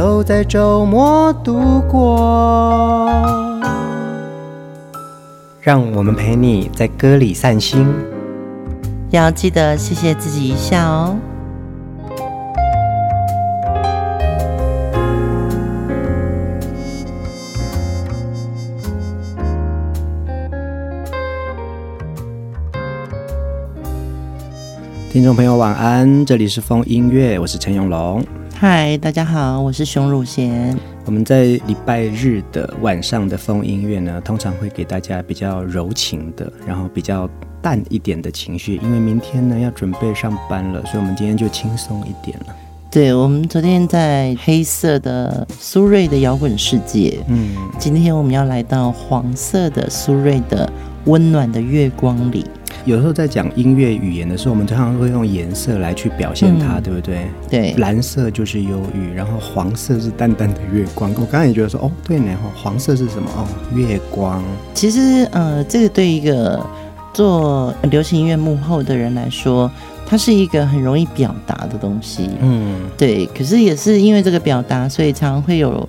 都在周末度过，让我们陪你在歌里散心，要记得谢谢自己一下哦。听众朋友晚安，这里是风音乐，我是陈永龙。嗨，大家好，我是熊汝贤。我们在礼拜日的晚上的风音乐呢，通常会给大家比较柔情的，然后比较淡一点的情绪，因为明天呢要准备上班了，所以我们今天就轻松一点了。对，我们昨天在黑色的苏芮的摇滚世界，嗯，今天我们要来到黄色的苏芮的温暖的月光里。有时候在讲音乐语言的时候，我们通常会用颜色来去表现它，嗯、对不对？对，蓝色就是忧郁，然后黄色是淡淡的月光。我刚才也觉得说，哦，对呢，黄色是什么？哦，月光。其实，呃，这个对一个做流行音乐幕后的人来说，它是一个很容易表达的东西。嗯，对。可是也是因为这个表达，所以常常会有。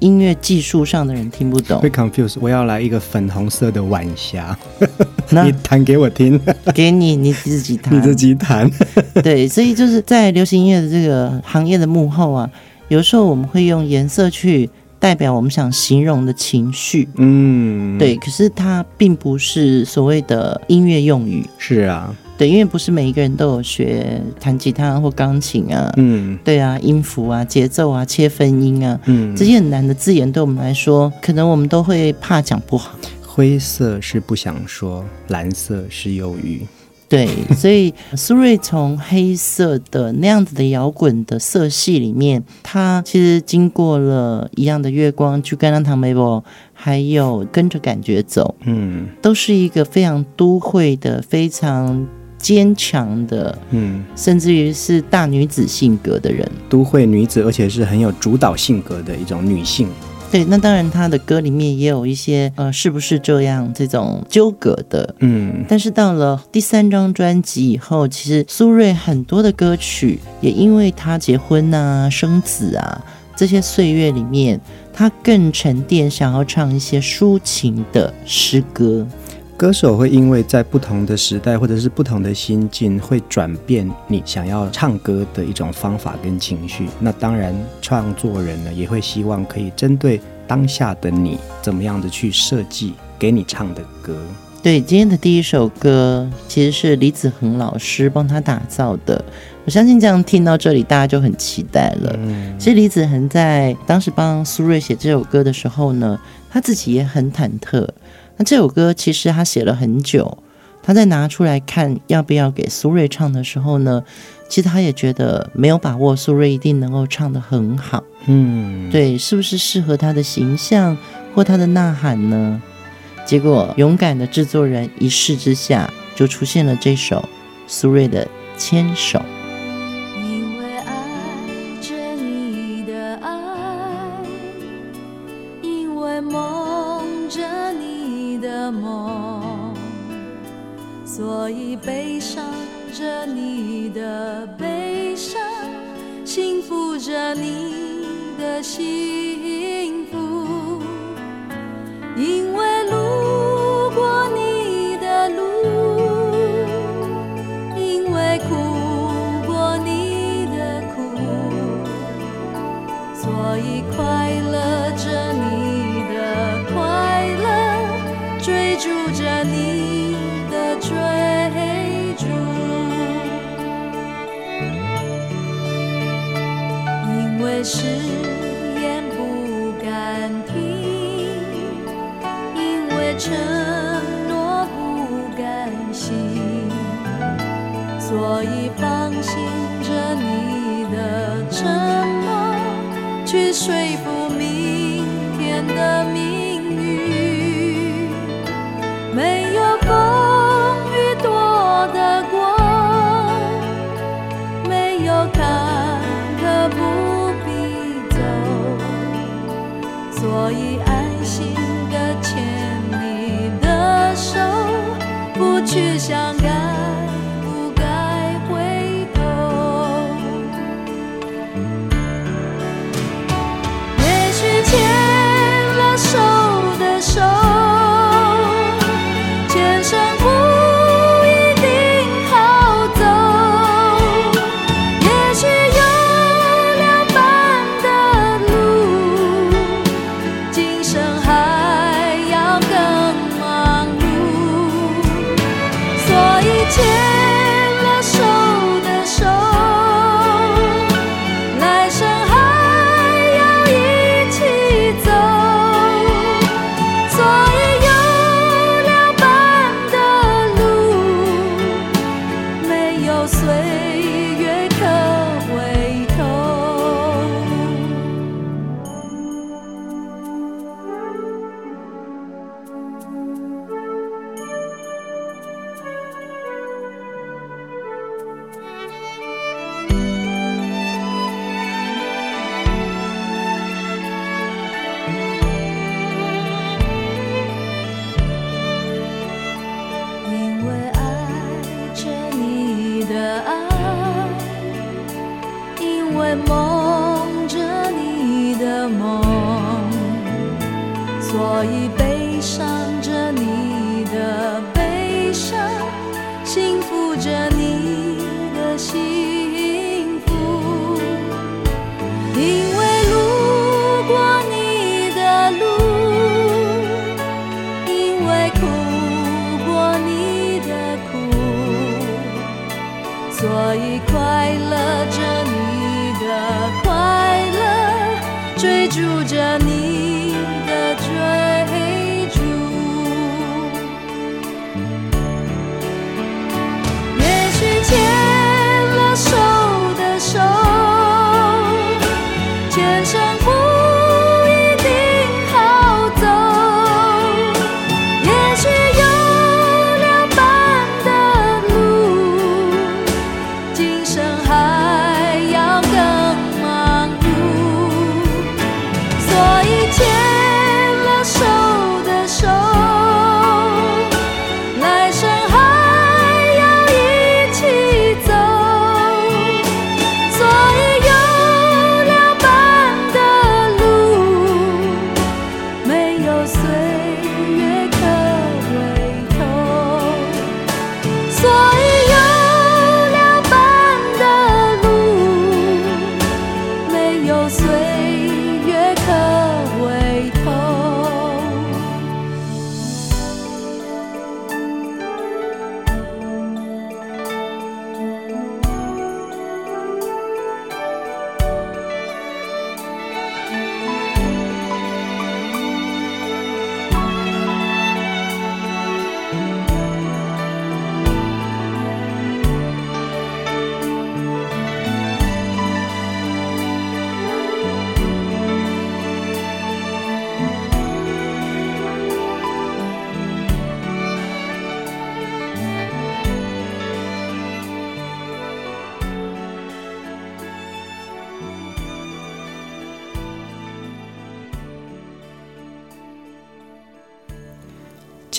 音乐技术上的人听不懂，会 confuse。我要来一个粉红色的晚霞，你弹给我听，给你你自己弹，你自己弹。对，所以就是在流行音乐的这个行业的幕后啊，有时候我们会用颜色去代表我们想形容的情绪。嗯，对，可是它并不是所谓的音乐用语。是啊。对，因为不是每一个人都有学弹吉他或钢琴啊，嗯，对啊，音符啊、节奏啊、切分音啊，嗯，这些很难的字眼，对我们来说，可能我们都会怕讲不好。灰色是不想说，蓝色是忧郁。对，所以苏芮从黑色的那样子的摇滚的色系里面，他其实经过了一样的月光，去跟那唐梅波，还有跟着感觉走，嗯，都是一个非常都会的，非常。坚强的，嗯，甚至于是大女子性格的人，都会女子，而且是很有主导性格的一种女性。对，那当然，她的歌里面也有一些，呃，是不是这样这种纠葛的，嗯。但是到了第三张专辑以后，其实苏芮很多的歌曲，也因为她结婚啊、生子啊这些岁月里面，她更沉淀，想要唱一些抒情的诗歌。歌手会因为在不同的时代或者是不同的心境，会转变你想要唱歌的一种方法跟情绪。那当然，创作人呢也会希望可以针对当下的你，怎么样的去设计给你唱的歌。对，今天的第一首歌其实是李子恒老师帮他打造的。我相信这样听到这里，大家就很期待了。嗯，其实李子恒在当时帮苏芮写这首歌的时候呢，他自己也很忐忑。那这首歌其实他写了很久，他在拿出来看要不要给苏芮唱的时候呢，其实他也觉得没有把握苏芮一定能够唱得很好。嗯，对，是不是适合他的形象或他的呐喊呢？结果勇敢的制作人一试之下，就出现了这首苏芮的《牵手》。以悲伤着你的悲伤，幸福着你的幸福，因为也是。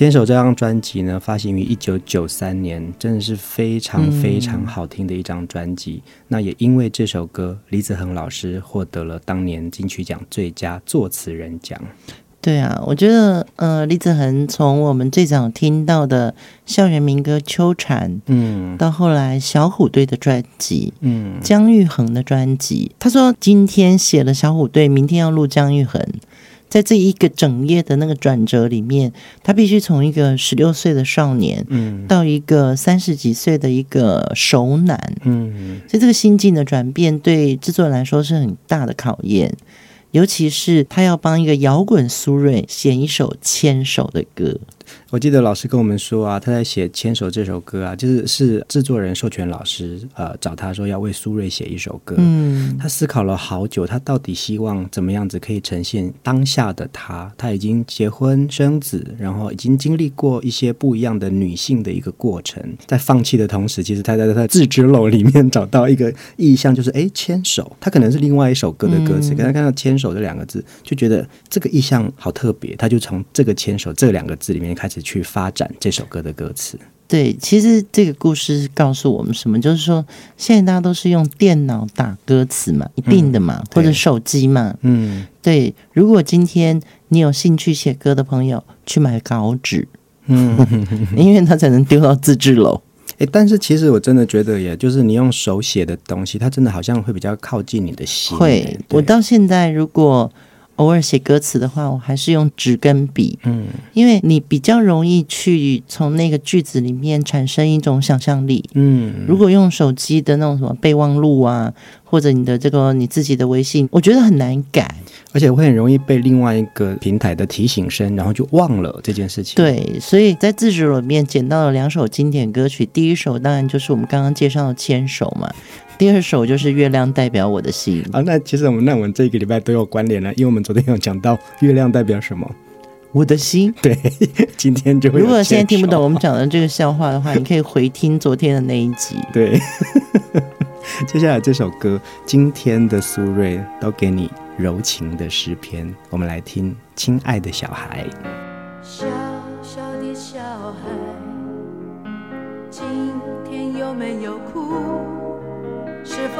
牵手这张专辑呢，发行于一九九三年，真的是非常非常好听的一张专辑。嗯、那也因为这首歌，李子恒老师获得了当年金曲奖最佳作词人奖。对啊，我觉得呃，李子恒从我们最早听到的校园民歌《秋蝉》，嗯，到后来小虎队的专辑，嗯，姜育恒的专辑，他说今天写了小虎队，明天要录姜育恒。在这一个整页的那个转折里面，他必须从一个十六岁的少年，嗯，到一个三十几岁的一个熟男，嗯，所以这个心境的转变对制作人来说是很大的考验，尤其是他要帮一个摇滚苏芮写一首牵手的歌。我记得老师跟我们说啊，他在写《牵手》这首歌啊，就是是制作人授权老师呃找他说要为苏芮写一首歌。嗯，他思考了好久，他到底希望怎么样子可以呈现当下的他？他已经结婚生子，然后已经经历过一些不一样的女性的一个过程，在放弃的同时，其实他在他的自制楼里面找到一个意象，就是哎，牵手。他可能是另外一首歌的歌词，可他看到“牵手”这两个字，就觉得这个意象好特别，他就从这个“牵手”这两个字里面开始去发展这首歌的歌词。对，其实这个故事告诉我们什么？就是说，现在大家都是用电脑打歌词嘛，一定的嘛，嗯、或者手机嘛。嗯，对。如果今天你有兴趣写歌的朋友，去买稿纸，嗯，因为他才能丢到自制楼。诶，但是其实我真的觉得，也就是你用手写的东西，它真的好像会比较靠近你的心。会，我到现在如果。偶尔写歌词的话，我还是用纸跟笔，嗯，因为你比较容易去从那个句子里面产生一种想象力，嗯。如果用手机的那种什么备忘录啊，或者你的这个你自己的微信，我觉得很难改，而且会很容易被另外一个平台的提醒声，然后就忘了这件事情。对，所以在自制里面捡到了两首经典歌曲，第一首当然就是我们刚刚介绍的《牵手》嘛。第二首就是《月亮代表我的心》啊，那其实我们那我们这个礼拜都有关联了，因为我们昨天有讲到月亮代表什么，我的心。对，今天就会。如果现在听不懂我们讲的这个笑话的话，你可以回听昨天的那一集。对，接下来这首歌，今天的苏芮都给你柔情的诗篇，我们来听《亲爱的小孩》。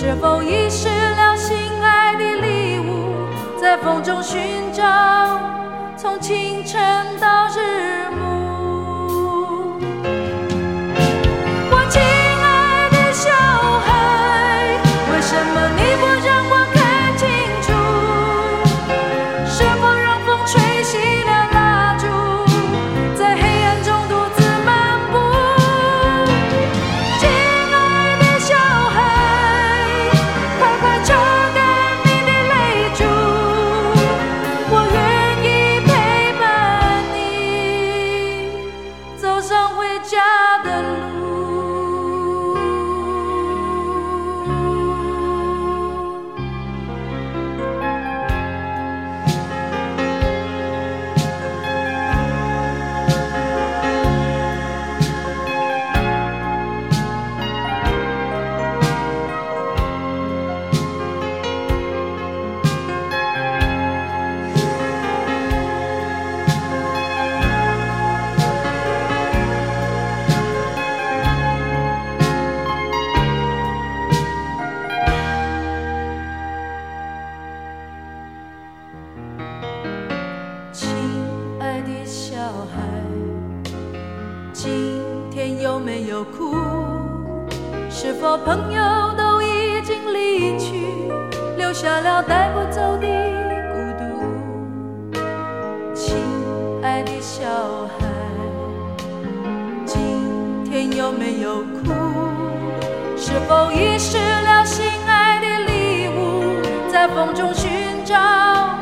是否遗失了心爱的礼物，在风中寻找，从清晨到日暮。风中寻找。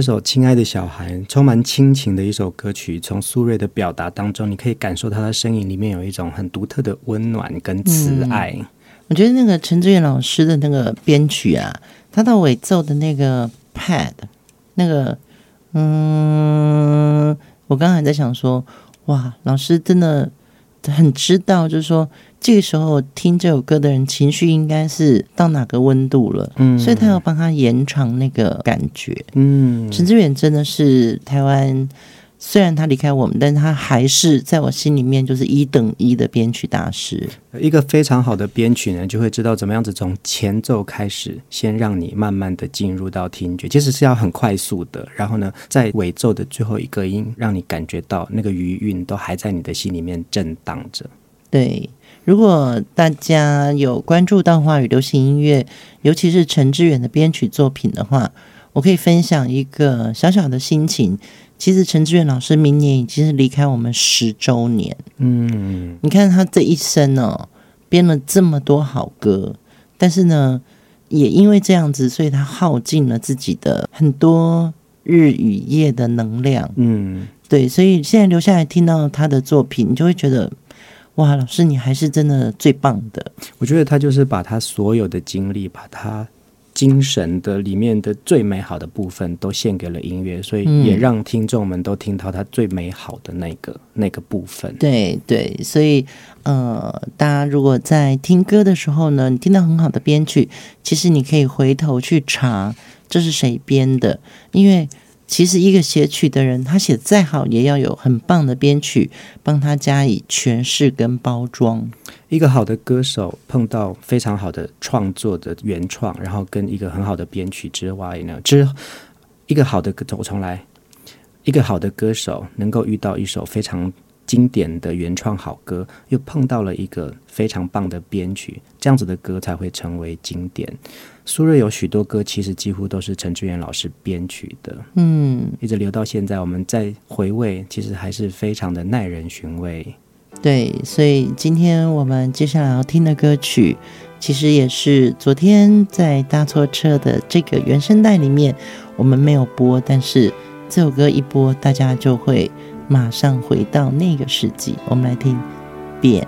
这首《亲爱的小孩》充满亲情的一首歌曲，从苏芮的表达当中，你可以感受他的声音里面有一种很独特的温暖跟慈爱。我觉得那个陈志远老师的那个编曲啊，他到尾奏的那个 pad，那个嗯，我刚刚还在想说，哇，老师真的很知道，就是说。这个时候听这首歌的人情绪应该是到哪个温度了，嗯，所以他要帮他延长那个感觉，嗯，陈志远真的是台湾，虽然他离开我们，但他还是在我心里面就是一等一的编曲大师。一个非常好的编曲呢，就会知道怎么样子从前奏开始，先让你慢慢的进入到听觉，其实是要很快速的，然后呢，在尾奏的最后一个音，让你感觉到那个余韵都还在你的心里面震荡着，对。如果大家有关注到华语流行音乐，尤其是陈志远的编曲作品的话，我可以分享一个小小的心情。其实陈志远老师明年已经是离开我们十周年。嗯，你看他这一生哦，编了这么多好歌，但是呢，也因为这样子，所以他耗尽了自己的很多日与夜的能量。嗯，对，所以现在留下来听到他的作品，你就会觉得。哇，老师，你还是真的最棒的。我觉得他就是把他所有的精力，把他精神的里面的最美好的部分都献给了音乐，所以也让听众们都听到他最美好的那个、嗯、那个部分。对对，所以呃，大家如果在听歌的时候呢，你听到很好的编曲，其实你可以回头去查这是谁编的，因为。其实一个写曲的人，他写再好，也要有很棒的编曲帮他加以诠释跟包装。一个好的歌手碰到非常好的创作的原创，然后跟一个很好的编曲之外呢，之一个好的歌，我重来，一个好的歌手能够遇到一首非常经典的原创好歌，又碰到了一个非常棒的编曲，这样子的歌才会成为经典。苏芮有许多歌，其实几乎都是陈志远老师编曲的，嗯，一直留到现在，我们再回味，其实还是非常的耐人寻味。对，所以今天我们接下来要听的歌曲，其实也是昨天在搭错车的这个原声带里面我们没有播，但是这首歌一播，大家就会马上回到那个世纪。我们来听《变》。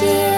变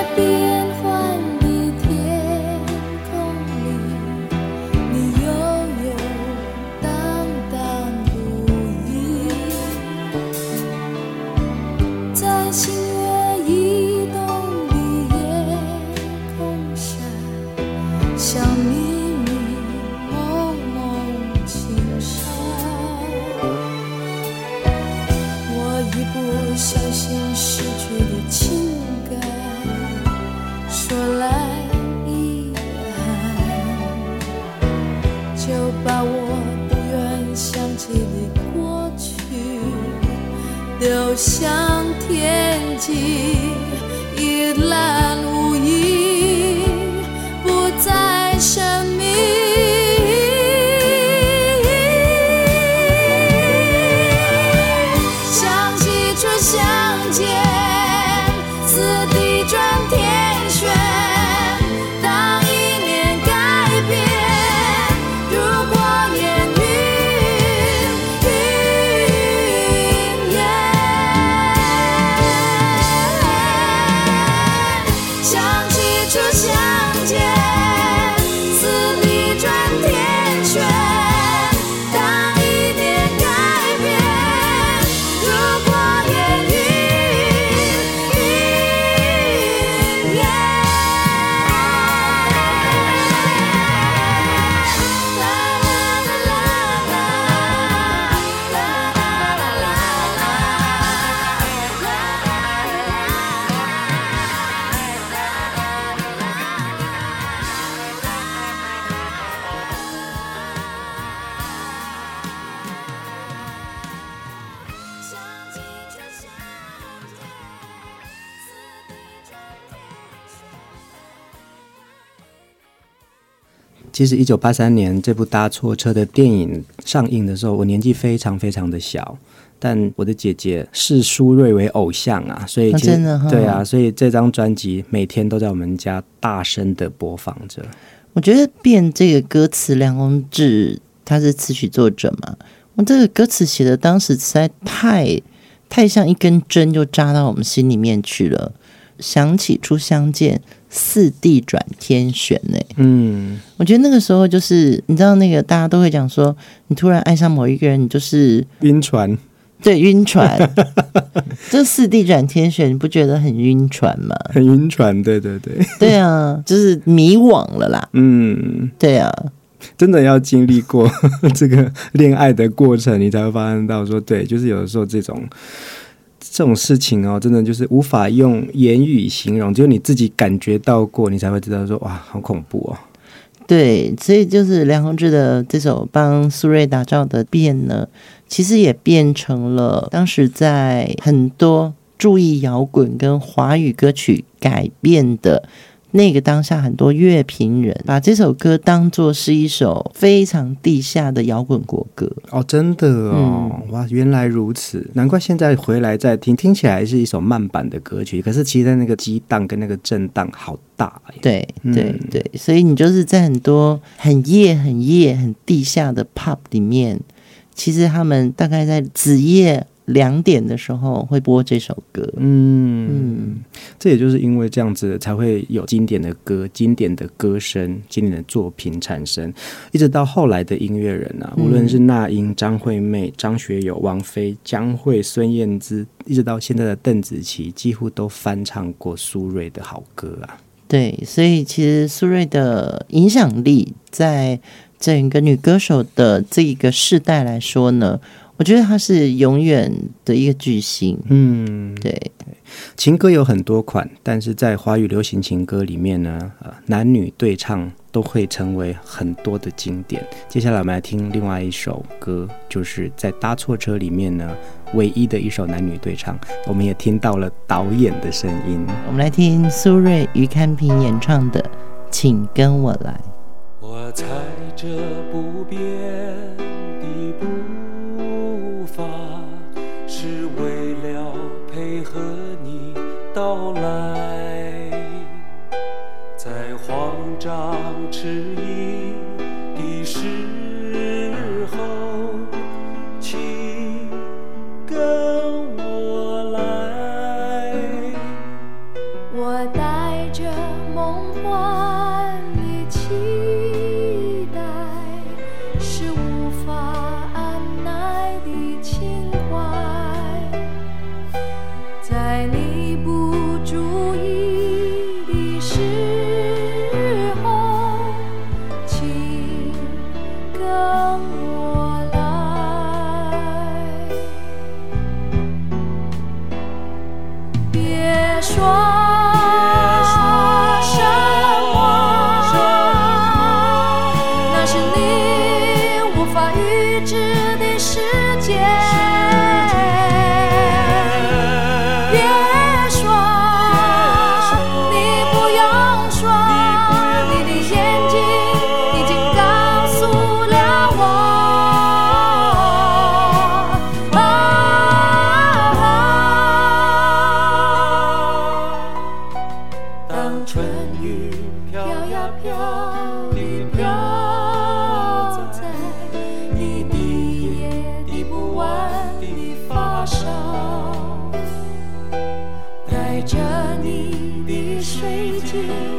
其实，一九八三年这部《搭错车》的电影上映的时候，我年纪非常非常的小，但我的姐姐视苏芮为偶像啊，所以真的哦、对啊，所以这张专辑每天都在我们家大声的播放着。我觉得变这个歌词，梁宏志他是词曲作者嘛，我这个歌词写的当时实在太太像一根针，就扎到我们心里面去了。想起初相见。四地转天选呢？嗯，我觉得那个时候就是你知道那个大家都会讲说，你突然爱上某一个人，你就是晕船，对，晕船。这四地转天选，你不觉得很晕船吗？很晕船，对对对，对啊，就是迷惘了啦。嗯，对啊，真的要经历过 这个恋爱的过程，你才会发现到说，对，就是有的时候这种。这种事情哦，真的就是无法用言语形容，只有你自己感觉到过，你才会知道说哇，好恐怖哦。对，所以就是梁鸿志的这首帮苏芮打造的《变》呢，其实也变成了当时在很多注意摇滚跟华语歌曲改变的。那个当下，很多乐评人把这首歌当作是一首非常地下的摇滚国歌。哦，真的哦，嗯、哇，原来如此，难怪现在回来再听，听起来是一首慢版的歌曲，可是其实那个激荡跟那个震荡好大，对对对，所以你就是在很多很夜、很夜、很地下的 pub 里面，其实他们大概在子夜。两点的时候会播这首歌，嗯嗯，这也就是因为这样子才会有经典的歌、经典的歌声、经典的作品产生，一直到后来的音乐人啊，无论是那英、张惠妹、张学友、王菲、江蕙、孙燕姿，一直到现在的邓紫棋，几乎都翻唱过苏芮的好歌啊。对，所以其实苏芮的影响力在整个女歌手的这一个世代来说呢。我觉得他是永远的一个巨星。嗯，对，情歌有很多款，但是在华语流行情歌里面呢，呃，男女对唱都会成为很多的经典。接下来我们来听另外一首歌，就是在《搭错车》里面呢，唯一的一首男女对唱。我们也听到了导演的声音。我们来听苏芮、于堪平演唱的《请跟我来》。我踩着不变到带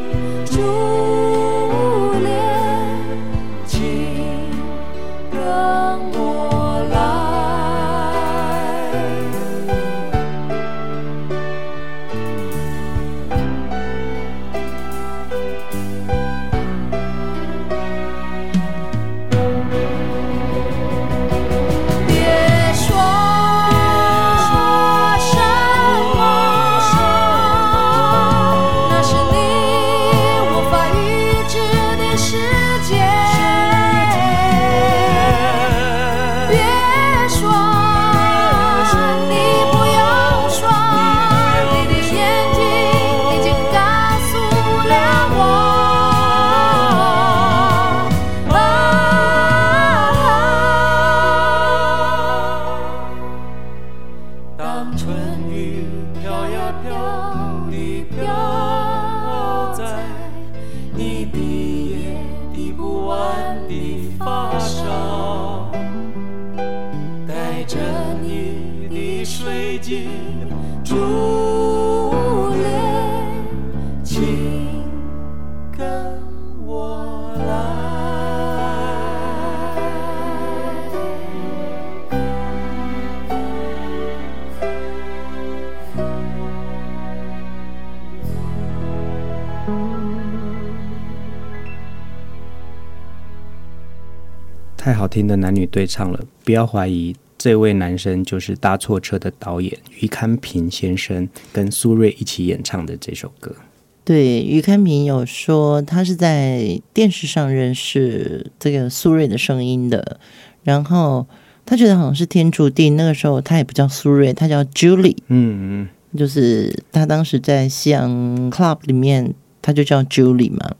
太好听的男女对唱了，不要怀疑，这位男生就是搭错车的导演于堪平先生跟苏芮一起演唱的这首歌。对，于堪平有说他是在电视上认识这个苏芮的声音的，然后他觉得好像是天注定。那个时候他也不叫苏芮，他叫 Julie，嗯嗯，就是他当时在西洋 Club 里面，他就叫 Julie 嘛。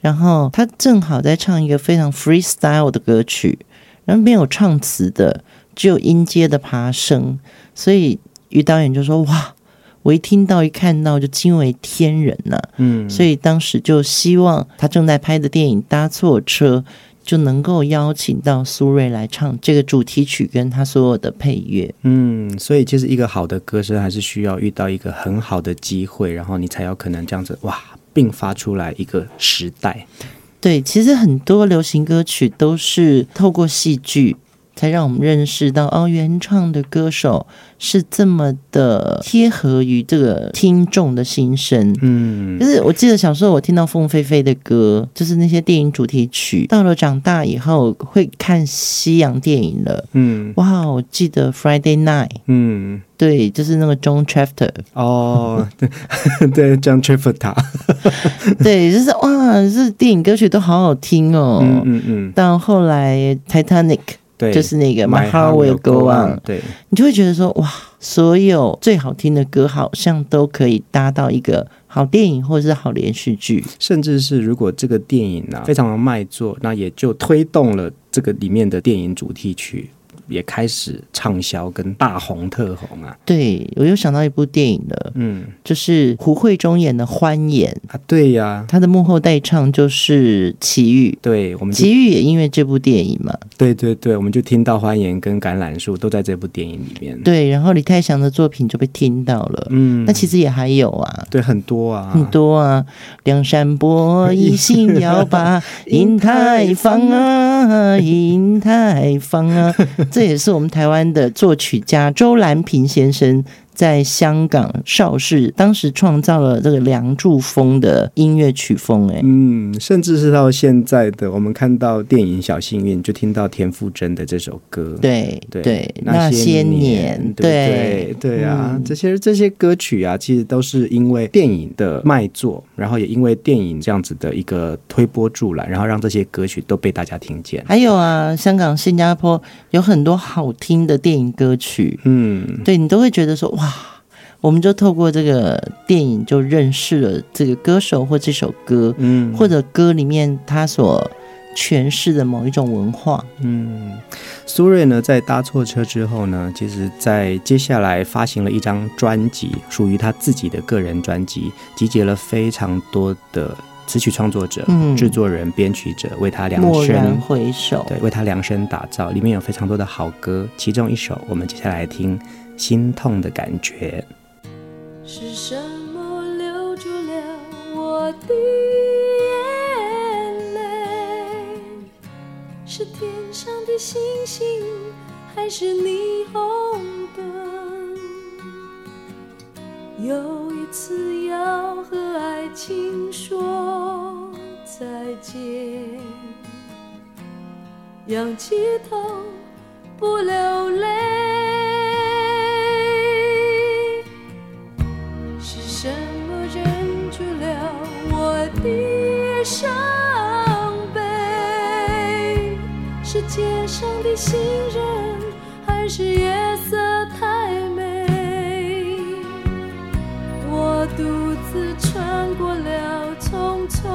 然后他正好在唱一个非常 freestyle 的歌曲，然后没有唱词的，只有音阶的爬升，所以于导演就说：“哇，我一听到一看到就惊为天人呐、啊！”嗯，所以当时就希望他正在拍的电影《搭错车》就能够邀请到苏芮来唱这个主题曲，跟他所有的配乐。嗯，所以其实一个好的歌声还是需要遇到一个很好的机会，然后你才有可能这样子哇。并发出来一个时代，对，其实很多流行歌曲都是透过戏剧，才让我们认识到哦，原唱的歌手是这么的贴合于这个听众的心声。嗯，就是我记得小时候我听到凤飞飞的歌，就是那些电影主题曲。到了长大以后会看西洋电影了。嗯，哇，我记得 Friday Night。嗯。对，就是那个 John Travolta 哦，对 对，John Travolta 对，就是哇，这电影歌曲都好好听哦。嗯嗯嗯。到后来 Titanic，对，就是那个 My Heart Will Go On，对，你就会觉得说哇，所有最好听的歌好像都可以搭到一个好电影或者是好连续剧，甚至是如果这个电影呢、啊、非常的卖座，那也就推动了这个里面的电影主题曲。也开始畅销跟大红特红啊！对，我又想到一部电影了，嗯，就是胡慧中演的《欢颜》啊，对呀，他的幕后代唱就是齐豫，对，我们齐豫也因为这部电影嘛，对对对，我们就听到《欢颜》跟《橄榄树》都在这部电影里面，对，然后李泰祥的作品就被听到了，嗯，那其实也还有啊，对，很多啊，很多啊，梁山伯一心要把 银台放啊，银台放啊。这也是我们台湾的作曲家周兰平先生。在香港邵氏当时创造了这个梁祝风的音乐曲风，哎，嗯，甚至是到现在的我们看到电影《小幸运》，就听到田馥甄的这首歌，对对，对那些年，年对对。对啊，嗯、这些这些歌曲啊，其实都是因为电影的卖座，然后也因为电影这样子的一个推波助澜，然后让这些歌曲都被大家听见。还有啊，香港、新加坡有很多好听的电影歌曲，嗯，对你都会觉得说哇。我们就透过这个电影就认识了这个歌手或这首歌，嗯，或者歌里面他所诠释的某一种文化，嗯。苏芮呢，在搭错车之后呢，其实在接下来发行了一张专辑，属于他自己的个人专辑，集结了非常多的词曲创作者、嗯、制作人、编曲者为他量身，回首，对，为他量身打造，里面有非常多的好歌，其中一首我们接下来听《心痛的感觉》。是什么留住了我的眼泪，是天上的星星，还是霓虹灯？有一次要和爱情说再见，仰起头不流泪。街上的行人，还是夜色太美？我独自穿过了匆匆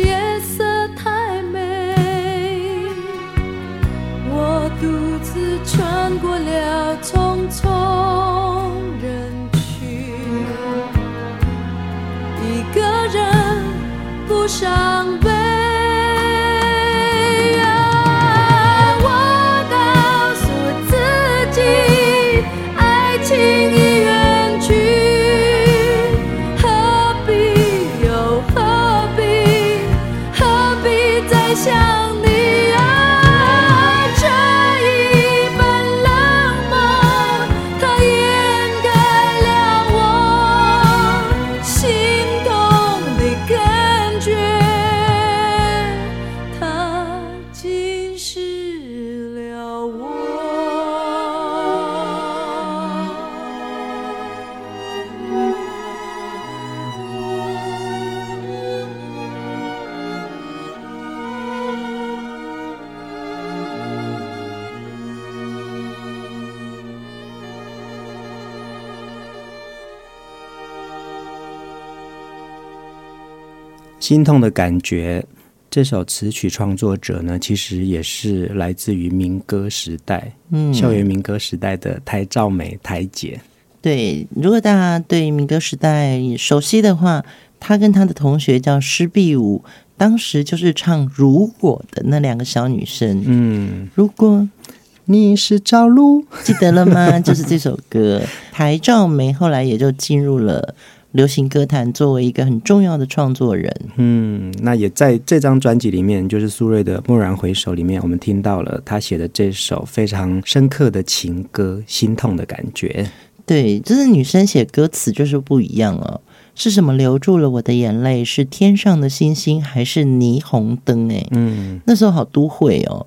夜色太美？我独自穿过了匆匆人群，一个人不伤心痛的感觉，这首词曲创作者呢，其实也是来自于民歌时代，嗯，校园民歌时代的台照美台姐。对，如果大家对民歌时代熟悉的话，他跟他的同学叫施碧武，当时就是唱《如果》的那两个小女生。嗯，如果你是朝露，记得了吗？就是这首歌，台照美后来也就进入了。流行歌坛作为一个很重要的创作人，嗯，那也在这张专辑里面，就是苏芮的《蓦然回首》里面，我们听到了他写的这首非常深刻的情歌，心痛的感觉。对，就是女生写歌词就是不一样哦。是什么留住了我的眼泪？是天上的星星，还是霓虹灯？哎，嗯，那时候好都会哦。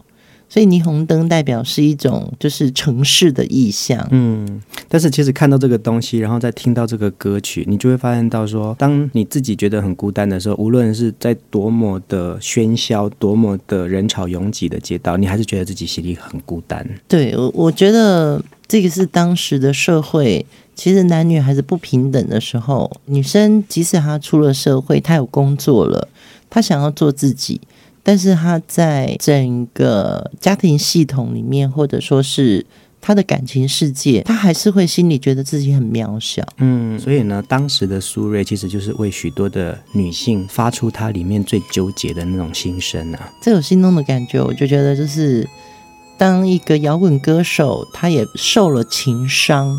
所以霓虹灯代表是一种就是城市的意象。嗯，但是其实看到这个东西，然后再听到这个歌曲，你就会发现到说，当你自己觉得很孤单的时候，无论是在多么的喧嚣、多么的人潮拥挤的街道，你还是觉得自己心里很孤单。对，我我觉得这个是当时的社会，其实男女还是不平等的时候，女生即使她出了社会，她有工作了，她想要做自己。但是他在整个家庭系统里面，或者说是他的感情世界，他还是会心里觉得自己很渺小。嗯，所以呢，当时的苏芮其实就是为许多的女性发出她里面最纠结的那种心声啊。这种心动的感觉，我就觉得就是当一个摇滚歌手，他也受了情伤，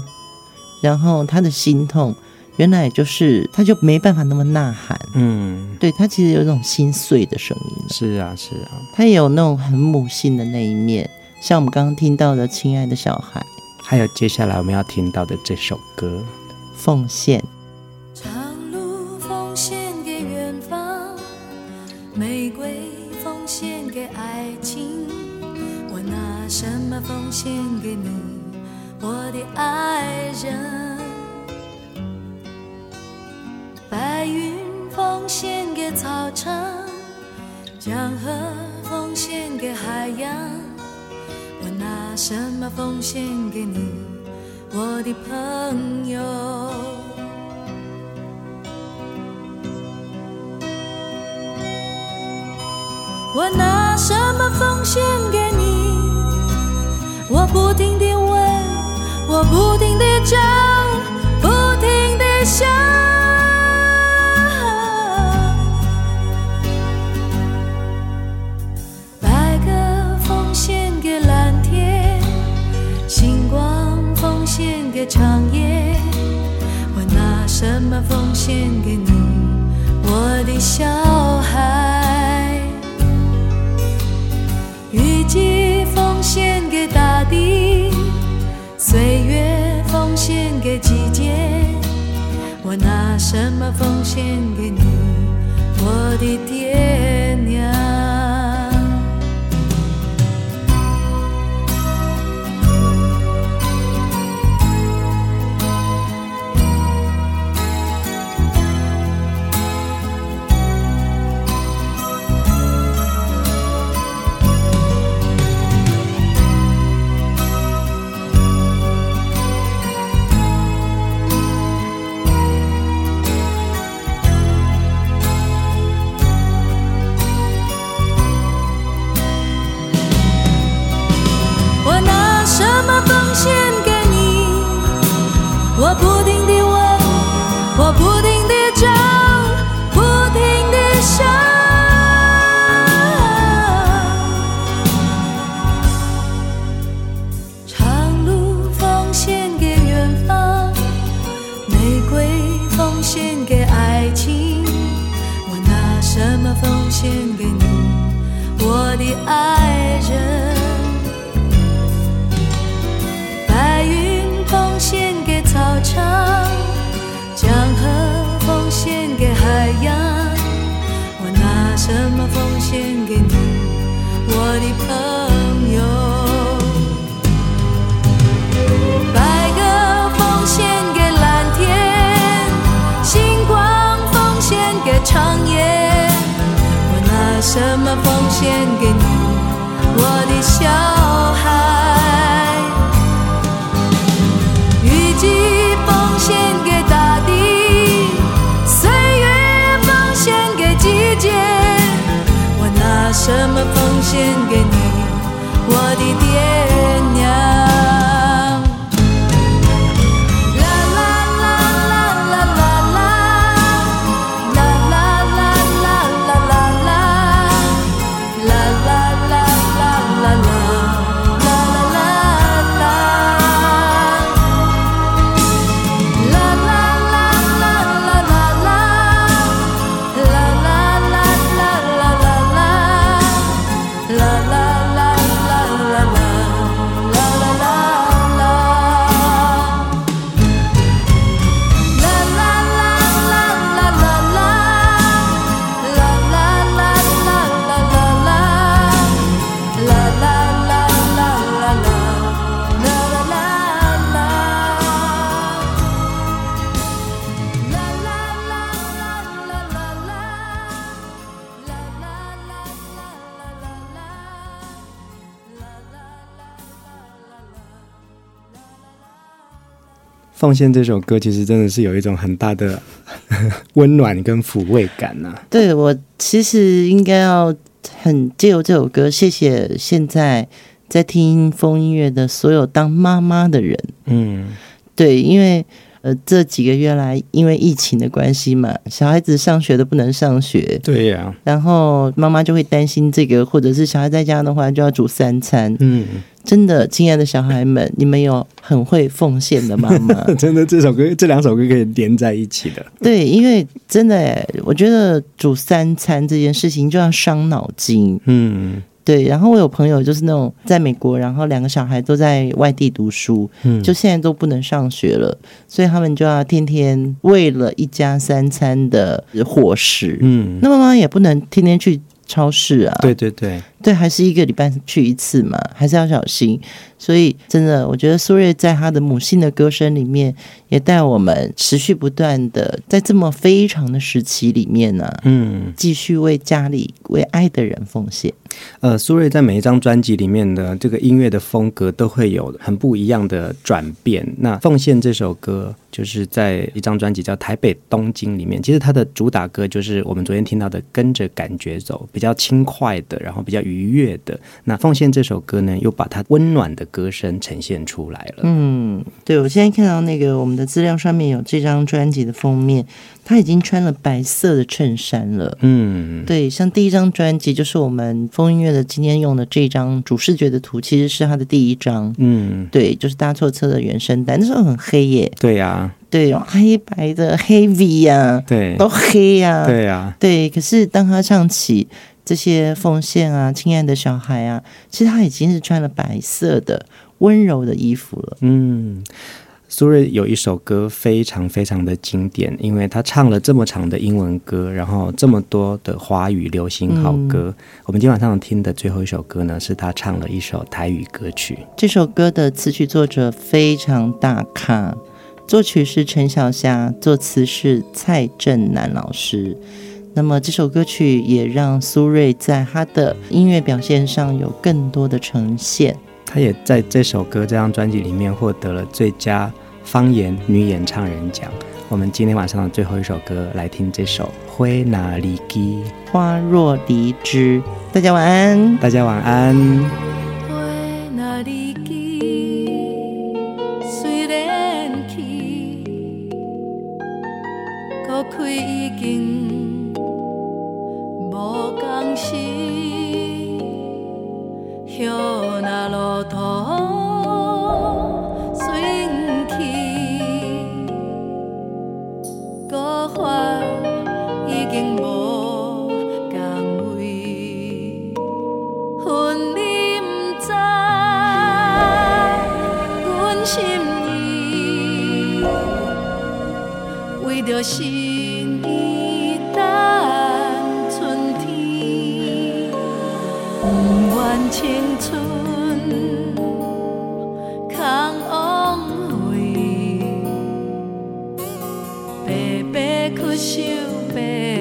然后他的心痛。原来就是，他就没办法那么呐喊。嗯，对，他其实有一种心碎的声音。是啊，是啊，他也有那种很母性的那一面，像我们刚刚听到的《亲爱的小孩》，还有接下来我们要听到的这首歌《奉献》。长路奉献给远方，玫瑰奉献给爱情，我拿什么奉献给你，我的爱人？白云奉献给草场，江河奉献给海洋，我拿什么奉献给你，我的朋友？我拿什么奉献给你？我不停地问，我不停地找，不停地想。长夜，我拿什么奉献给你，我的小孩？雨季奉献给大地，岁月奉献给季节，我拿什么奉献给你，我的爹娘？献给你我的爹。奉献这首歌其实真的是有一种很大的 温暖跟抚慰感呐、啊。对，我其实应该要很借由这首歌，谢谢现在在听风音乐的所有当妈妈的人。嗯，对，因为。呃，这几个月来，因为疫情的关系嘛，小孩子上学都不能上学。对呀、啊。然后妈妈就会担心这个，或者是小孩在家的话，就要煮三餐。嗯，真的，亲爱的小孩们，你们有很会奉献的妈妈。真的，这首歌，这两首歌可以连在一起的。对，因为真的，我觉得煮三餐这件事情就要伤脑筋。嗯。对，然后我有朋友就是那种在美国，然后两个小孩都在外地读书，嗯，就现在都不能上学了，所以他们就要天天为了一家三餐的伙食，嗯，那妈妈也不能天天去超市啊，对对对。对，还是一个礼拜去一次嘛，还是要小心。所以，真的，我觉得苏芮在她的母性的歌声里面，也带我们持续不断的在这么非常的时期里面呢、啊，嗯，继续为家里、为爱的人奉献。呃，苏芮在每一张专辑里面的这个音乐的风格都会有很不一样的转变。那《奉献》这首歌，就是在一张专辑叫《台北东京》里面，其实它的主打歌就是我们昨天听到的《跟着感觉走》，比较轻快的，然后比较。愉悦的那奉献这首歌呢，又把它温暖的歌声呈现出来了。嗯，对，我现在看到那个我们的资料上面有这张专辑的封面，他已经穿了白色的衬衫了。嗯，对，像第一张专辑就是我们风音乐的今天用的这张主视觉的图，其实是他的第一张。嗯，对，就是搭错车的原声带，那时候很黑耶。对呀、啊，对，黑白的黑 V 呀、啊，对，都黑呀、啊。对呀、啊，对。可是当他唱起。这些奉献啊，亲爱的小孩啊，其实他已经是穿了白色的温柔的衣服了。嗯，苏芮有一首歌非常非常的经典，因为他唱了这么长的英文歌，然后这么多的华语流行好歌。嗯、我们今晚上听的最后一首歌呢，是他唱了一首台语歌曲。这首歌的词曲作者非常大咖，作曲是陈小霞，作词是蔡振南老师。那么这首歌曲也让苏芮在她的音乐表现上有更多的呈现。她也在这首歌这张专辑里面获得了最佳方言女演唱人奖。我们今天晚上的最后一首歌来听这首《花若离枝》，花若离枝。大家晚安，大家晚安。我心已等春天，不愿青春空枉费，白白去想白。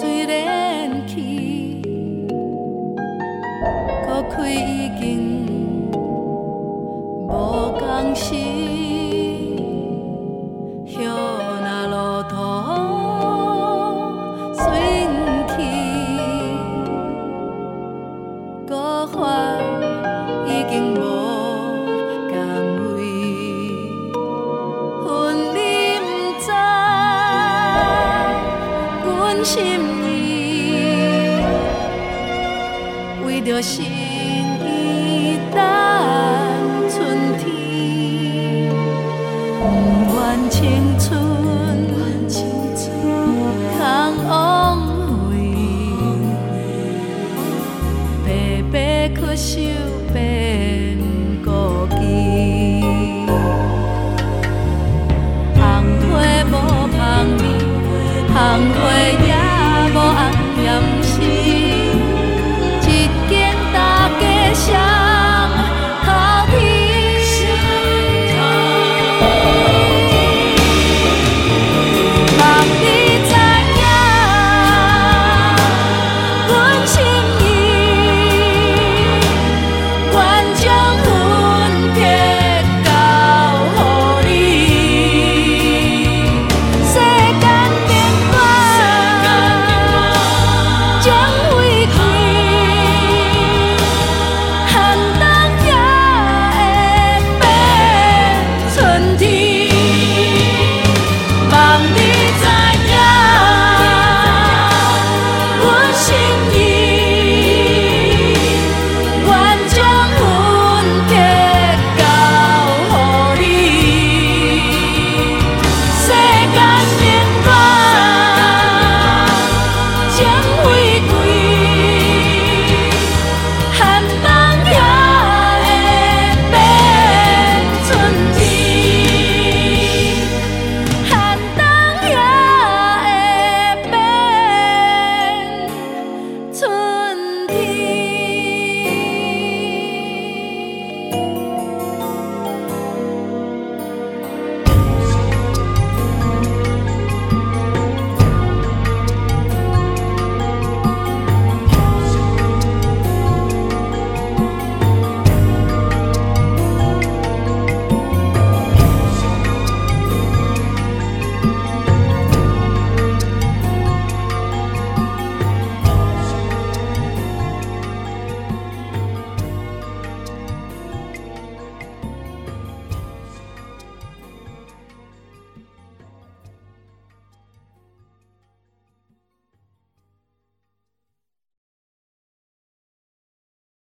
虽然去，国开已经无共心。心。